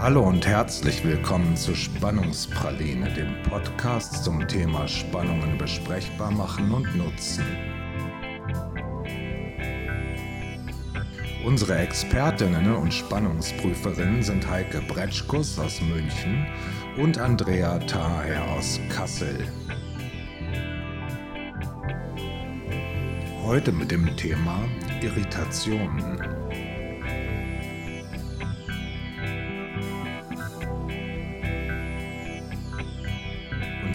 Hallo und herzlich willkommen zu Spannungspraline, dem Podcast zum Thema Spannungen besprechbar machen und nutzen. Unsere Expertinnen und Spannungsprüferinnen sind Heike Bretschkus aus München und Andrea Thaher aus Kassel. Heute mit dem Thema Irritationen.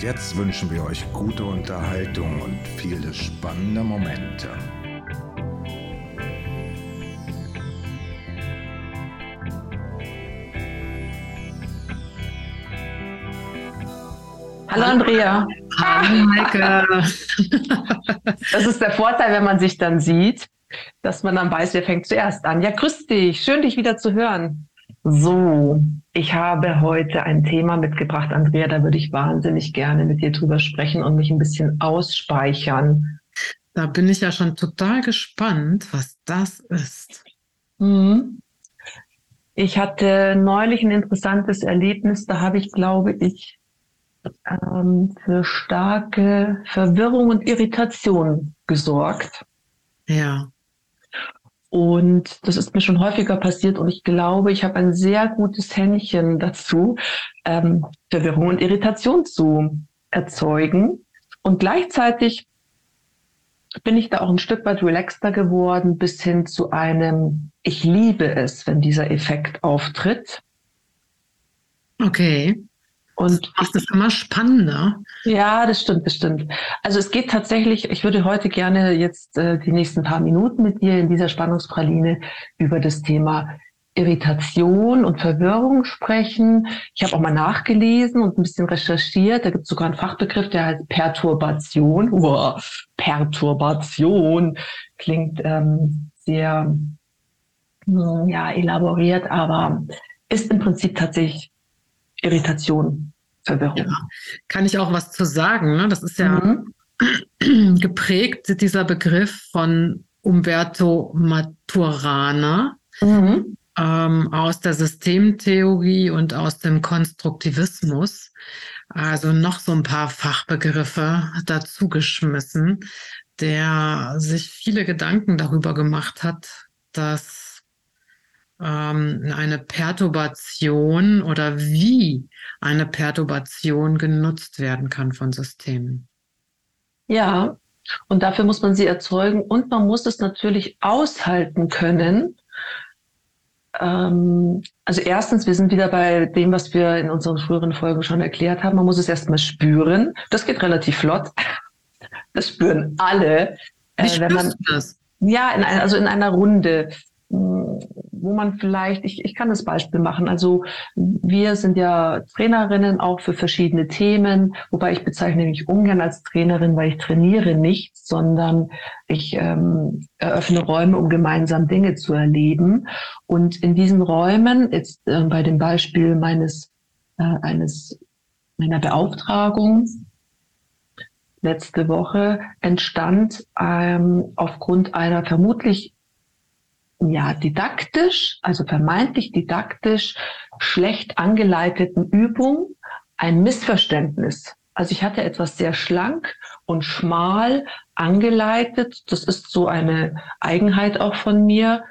Und jetzt wünschen wir euch gute Unterhaltung und viele spannende Momente. Hallo Andrea. Hallo Maike. Das ist der Vorteil, wenn man sich dann sieht, dass man dann weiß, wer fängt zuerst an. Ja, grüß dich. Schön, dich wieder zu hören. So, ich habe heute ein Thema mitgebracht, Andrea, da würde ich wahnsinnig gerne mit dir drüber sprechen und mich ein bisschen ausspeichern. Da bin ich ja schon total gespannt, was das ist. Mhm. Ich hatte neulich ein interessantes Erlebnis, da habe ich, glaube ich, ähm, für starke Verwirrung und Irritation gesorgt. Ja. Und das ist mir schon häufiger passiert und ich glaube, ich habe ein sehr gutes Händchen dazu, ähm, Verwirrung und Irritation zu erzeugen. Und gleichzeitig bin ich da auch ein Stück weit relaxter geworden, bis hin zu einem, ich liebe es, wenn dieser Effekt auftritt. Okay. Und das macht es immer spannender. Ja, das stimmt, das stimmt. Also es geht tatsächlich, ich würde heute gerne jetzt äh, die nächsten paar Minuten mit dir in dieser Spannungspraline über das Thema Irritation und Verwirrung sprechen. Ich habe auch mal nachgelesen und ein bisschen recherchiert. Da gibt es sogar einen Fachbegriff, der heißt Perturbation. Wow, Perturbation klingt ähm, sehr ja, elaboriert, aber ist im Prinzip tatsächlich Irritation, Verwirrung. Ja, kann ich auch was zu sagen? Ne? Das ist ja mhm. geprägt, dieser Begriff von Umberto Maturana mhm. ähm, aus der Systemtheorie und aus dem Konstruktivismus. Also noch so ein paar Fachbegriffe dazugeschmissen, der sich viele Gedanken darüber gemacht hat, dass ähm, eine Perturbation oder wie eine Perturbation genutzt werden kann von Systemen. Ja, und dafür muss man sie erzeugen und man muss es natürlich aushalten können. Ähm, also erstens, wir sind wieder bei dem, was wir in unseren früheren Folgen schon erklärt haben. Man muss es erstmal spüren. Das geht relativ flott. Das spüren alle. Äh, wenn man, das? Ja, in ein, also in einer Runde wo man vielleicht, ich, ich kann das Beispiel machen. Also wir sind ja Trainerinnen auch für verschiedene Themen, wobei ich bezeichne mich ungern als Trainerin, weil ich trainiere nicht, sondern ich ähm, eröffne Räume, um gemeinsam Dinge zu erleben. Und in diesen Räumen, jetzt äh, bei dem Beispiel meines äh, eines meiner Beauftragung, letzte Woche entstand ähm, aufgrund einer vermutlich ja, didaktisch, also vermeintlich didaktisch schlecht angeleiteten Übung ein Missverständnis. Also ich hatte etwas sehr schlank und schmal angeleitet. Das ist so eine Eigenheit auch von mir,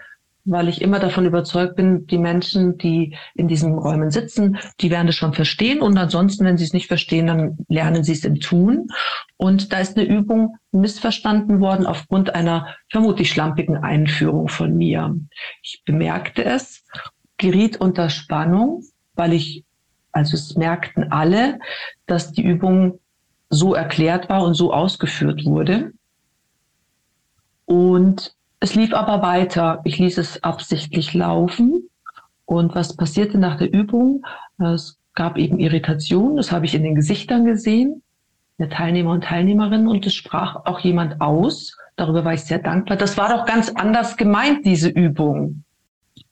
weil ich immer davon überzeugt bin, die Menschen, die in diesen Räumen sitzen, die werden es schon verstehen und ansonsten, wenn sie es nicht verstehen, dann lernen sie es im Tun. Und da ist eine Übung missverstanden worden aufgrund einer vermutlich schlampigen Einführung von mir. Ich bemerkte es, geriet unter Spannung, weil ich, also es merkten alle, dass die Übung so erklärt war und so ausgeführt wurde. Und es lief aber weiter. Ich ließ es absichtlich laufen. Und was passierte nach der Übung? Es gab eben Irritation. Das habe ich in den Gesichtern gesehen, der Teilnehmer und Teilnehmerinnen. Und es sprach auch jemand aus. Darüber war ich sehr dankbar. Das war doch ganz anders gemeint, diese Übung.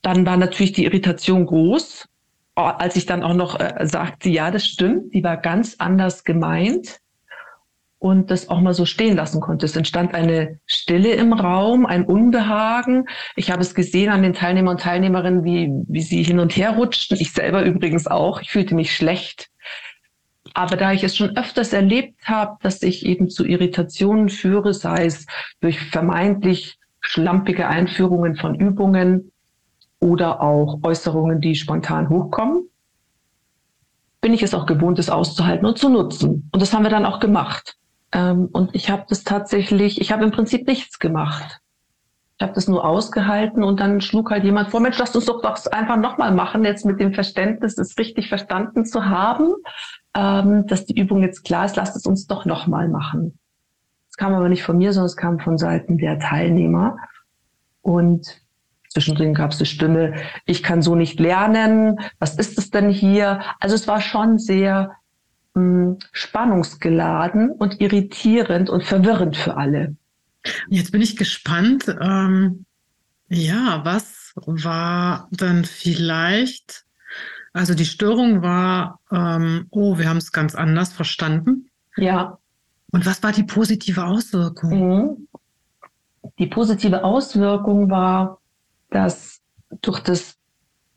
Dann war natürlich die Irritation groß, als ich dann auch noch äh, sagte, ja, das stimmt, die war ganz anders gemeint. Und das auch mal so stehen lassen konnte. Es entstand eine Stille im Raum, ein Unbehagen. Ich habe es gesehen an den Teilnehmern und Teilnehmerinnen, wie, wie sie hin und her rutschten. Ich selber übrigens auch. Ich fühlte mich schlecht. Aber da ich es schon öfters erlebt habe, dass ich eben zu Irritationen führe, sei es durch vermeintlich schlampige Einführungen von Übungen oder auch Äußerungen, die spontan hochkommen, bin ich es auch gewohnt, es auszuhalten und zu nutzen. Und das haben wir dann auch gemacht. Ähm, und ich habe das tatsächlich, ich habe im Prinzip nichts gemacht. Ich habe das nur ausgehalten und dann schlug halt jemand vor, Mensch, lass uns doch das einfach nochmal machen, jetzt mit dem Verständnis, es richtig verstanden zu haben, ähm, dass die Übung jetzt klar ist, lasst es uns doch nochmal machen. Es kam aber nicht von mir, sondern es kam von Seiten der Teilnehmer. Und zwischendrin gab es eine Stimme, ich kann so nicht lernen, was ist es denn hier? Also es war schon sehr mh, spannungsgeladen und irritierend und verwirrend für alle. Jetzt bin ich gespannt. Ähm, ja, was war dann vielleicht, also die Störung war, ähm, oh, wir haben es ganz anders verstanden. Ja. Und was war die positive Auswirkung? Mhm. Die positive Auswirkung war, dass durch das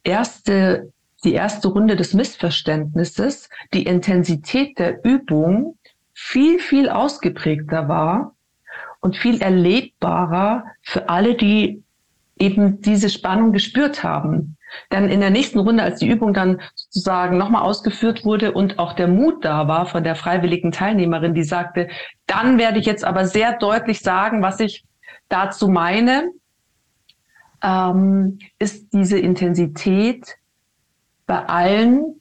erste die erste Runde des Missverständnisses die Intensität der Übung viel, viel ausgeprägter war und viel erlebbarer für alle, die eben diese Spannung gespürt haben. Denn in der nächsten Runde, als die Übung dann sozusagen nochmal ausgeführt wurde und auch der Mut da war von der freiwilligen Teilnehmerin, die sagte, dann werde ich jetzt aber sehr deutlich sagen, was ich dazu meine, ähm, ist diese Intensität bei allen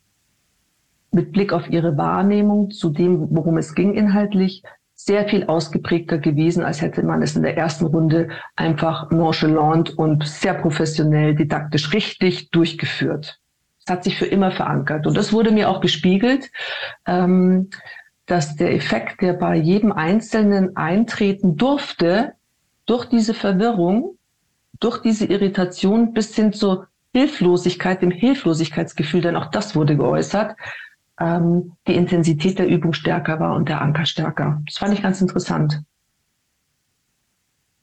mit Blick auf ihre Wahrnehmung zu dem, worum es ging inhaltlich, sehr viel ausgeprägter gewesen, als hätte man es in der ersten Runde einfach nonchalant und sehr professionell, didaktisch richtig durchgeführt. Es hat sich für immer verankert. Und das wurde mir auch gespiegelt, ähm, dass der Effekt, der bei jedem Einzelnen eintreten durfte, durch diese Verwirrung, durch diese Irritation bis hin zur Hilflosigkeit, dem Hilflosigkeitsgefühl, denn auch das wurde geäußert, ähm, die Intensität der Übung stärker war und der Anker stärker. Das fand ich ganz interessant.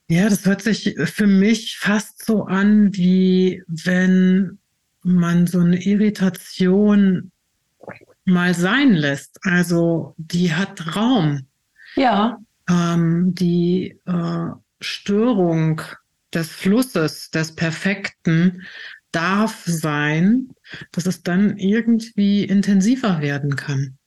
Ja, das hört sich für mich fast so an, wie wenn man so eine Irritation mal sein lässt. Also die hat Raum. Ja. Ähm, die äh, Störung des Flusses, des Perfekten, darf sein, dass es dann irgendwie intensiver werden kann.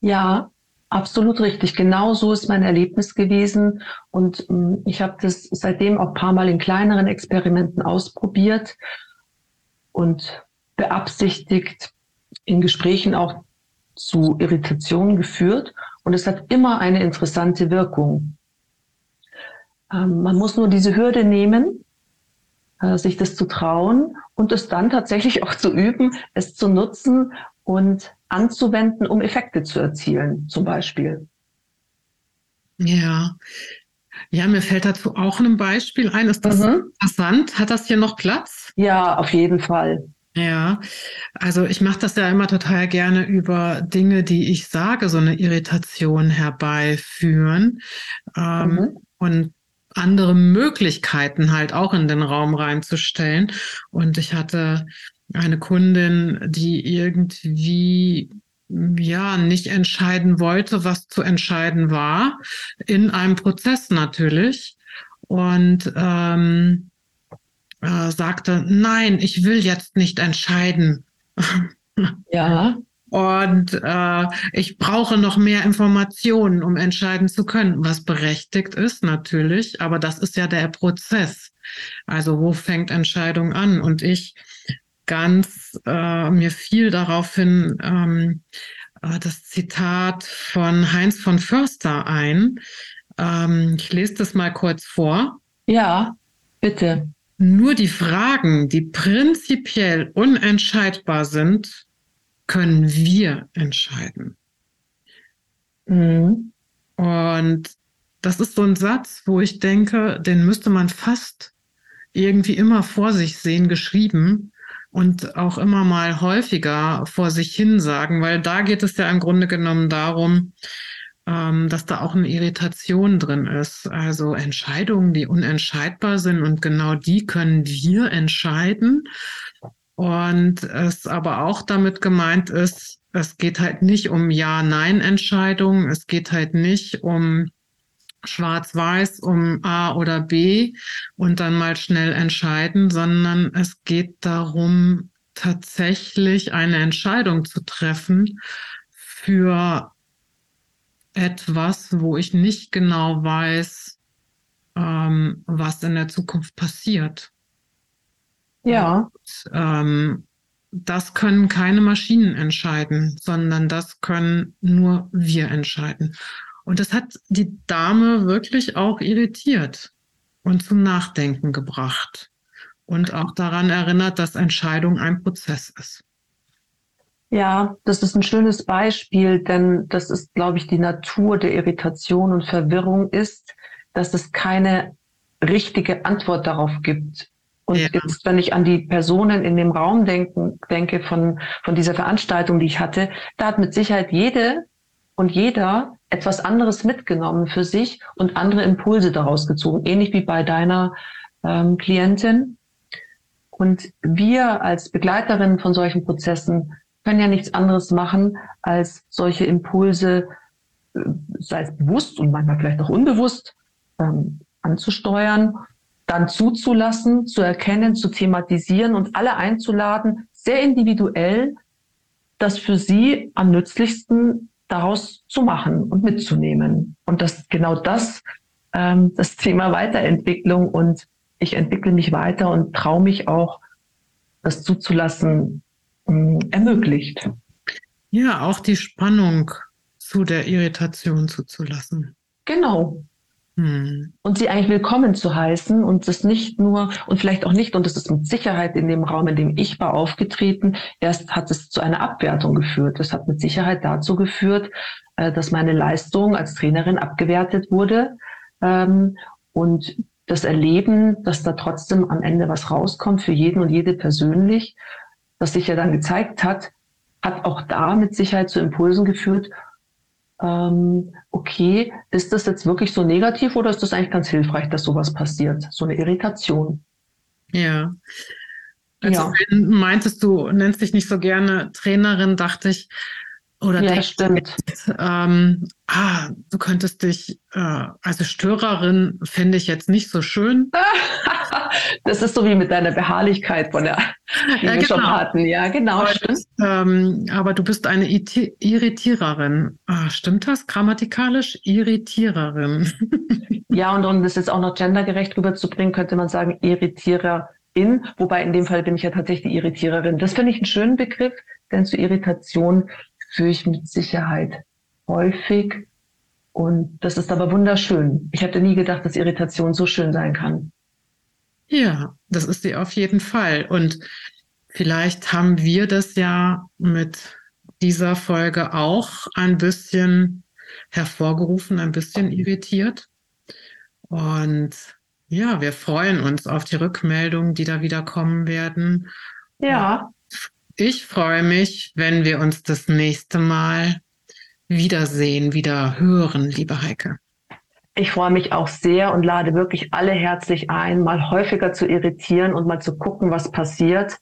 Ja, absolut richtig. Genau so ist mein Erlebnis gewesen. Und ähm, ich habe das seitdem auch ein paar Mal in kleineren Experimenten ausprobiert und beabsichtigt in Gesprächen auch zu Irritationen geführt. Und es hat immer eine interessante Wirkung. Ähm, man muss nur diese Hürde nehmen sich das zu trauen und es dann tatsächlich auch zu üben, es zu nutzen und anzuwenden, um Effekte zu erzielen, zum Beispiel. Ja. Ja, mir fällt dazu auch ein Beispiel ein. Ist das mhm. interessant? Hat das hier noch Platz? Ja, auf jeden Fall. Ja, also ich mache das ja immer total gerne über Dinge, die ich sage, so eine Irritation herbeiführen. Ähm, mhm. Und andere Möglichkeiten halt auch in den Raum reinzustellen. Und ich hatte eine Kundin, die irgendwie ja nicht entscheiden wollte, was zu entscheiden war, in einem Prozess natürlich. Und ähm, äh, sagte, nein, ich will jetzt nicht entscheiden. Ja. Und äh, ich brauche noch mehr Informationen, um entscheiden zu können, was berechtigt ist natürlich, aber das ist ja der Prozess. Also wo fängt Entscheidung an? Und ich ganz äh, mir fiel daraufhin ähm, äh, das Zitat von Heinz von Förster ein. Ähm, ich lese das mal kurz vor. Ja, bitte. Nur die Fragen, die prinzipiell unentscheidbar sind, können wir entscheiden. Mhm. Und das ist so ein Satz, wo ich denke, den müsste man fast irgendwie immer vor sich sehen, geschrieben und auch immer mal häufiger vor sich hin sagen, weil da geht es ja im Grunde genommen darum, ähm, dass da auch eine Irritation drin ist. Also Entscheidungen, die unentscheidbar sind und genau die können wir entscheiden. Und es aber auch damit gemeint ist, es geht halt nicht um Ja-Nein-Entscheidungen, es geht halt nicht um Schwarz-Weiß, um A oder B und dann mal schnell entscheiden, sondern es geht darum, tatsächlich eine Entscheidung zu treffen für etwas, wo ich nicht genau weiß, ähm, was in der Zukunft passiert. Ja. Und, ähm, das können keine Maschinen entscheiden, sondern das können nur wir entscheiden. Und das hat die Dame wirklich auch irritiert und zum Nachdenken gebracht und auch daran erinnert, dass Entscheidung ein Prozess ist. Ja, das ist ein schönes Beispiel, denn das ist, glaube ich, die Natur der Irritation und Verwirrung ist, dass es keine richtige Antwort darauf gibt. Und ja. jetzt, wenn ich an die Personen in dem Raum denken, denke von, von dieser Veranstaltung, die ich hatte, da hat mit Sicherheit jede und jeder etwas anderes mitgenommen für sich und andere Impulse daraus gezogen, ähnlich wie bei deiner ähm, Klientin. Und wir als Begleiterinnen von solchen Prozessen können ja nichts anderes machen, als solche Impulse, äh, sei es bewusst und manchmal vielleicht auch unbewusst, ähm, anzusteuern, dann zuzulassen, zu erkennen, zu thematisieren und alle einzuladen, sehr individuell das für sie am nützlichsten daraus zu machen und mitzunehmen. Und das genau das, ähm, das Thema Weiterentwicklung und ich entwickle mich weiter und traue mich auch, das zuzulassen, ähm, ermöglicht. Ja, auch die Spannung zu der Irritation zuzulassen. Genau. Hm. Und sie eigentlich willkommen zu heißen und das nicht nur und vielleicht auch nicht, und das ist mit Sicherheit in dem Raum, in dem ich war, aufgetreten. Erst hat es zu einer Abwertung geführt. Das hat mit Sicherheit dazu geführt, äh, dass meine Leistung als Trainerin abgewertet wurde. Ähm, und das Erleben, dass da trotzdem am Ende was rauskommt für jeden und jede persönlich, das sich ja dann gezeigt hat, hat auch da mit Sicherheit zu Impulsen geführt. Ähm, okay, ist das jetzt wirklich so negativ oder ist das eigentlich ganz hilfreich, dass sowas passiert? So eine Irritation. Ja. Also ja. meintest du, nennst dich nicht so gerne Trainerin, dachte ich, oder ja, stimmt. Ähm, ah, du könntest dich, äh, also Störerin finde ich jetzt nicht so schön. das ist so wie mit deiner Beharrlichkeit von der, die ja, wir genau. schon hatten. Ja, genau, aber, stimmt. Ähm, aber du bist eine Irritiererin. Ah, stimmt das grammatikalisch? Irritiererin. ja, und um das jetzt auch noch gendergerecht rüberzubringen, könnte man sagen Irritiererin. Wobei in dem Fall bin ich ja tatsächlich die Irritiererin. Das finde ich einen schönen Begriff, denn zu Irritation führe ich mit Sicherheit häufig. Und das ist aber wunderschön. Ich hätte nie gedacht, dass Irritation so schön sein kann. Ja, das ist sie auf jeden Fall. Und vielleicht haben wir das ja mit dieser Folge auch ein bisschen hervorgerufen, ein bisschen irritiert. Und ja, wir freuen uns auf die Rückmeldungen, die da wieder kommen werden. Ja. Ich freue mich, wenn wir uns das nächste Mal wiedersehen, wieder hören, liebe Heike. Ich freue mich auch sehr und lade wirklich alle herzlich ein, mal häufiger zu irritieren und mal zu gucken, was passiert.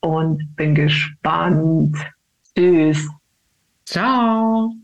Und bin gespannt. Tschüss. Ciao.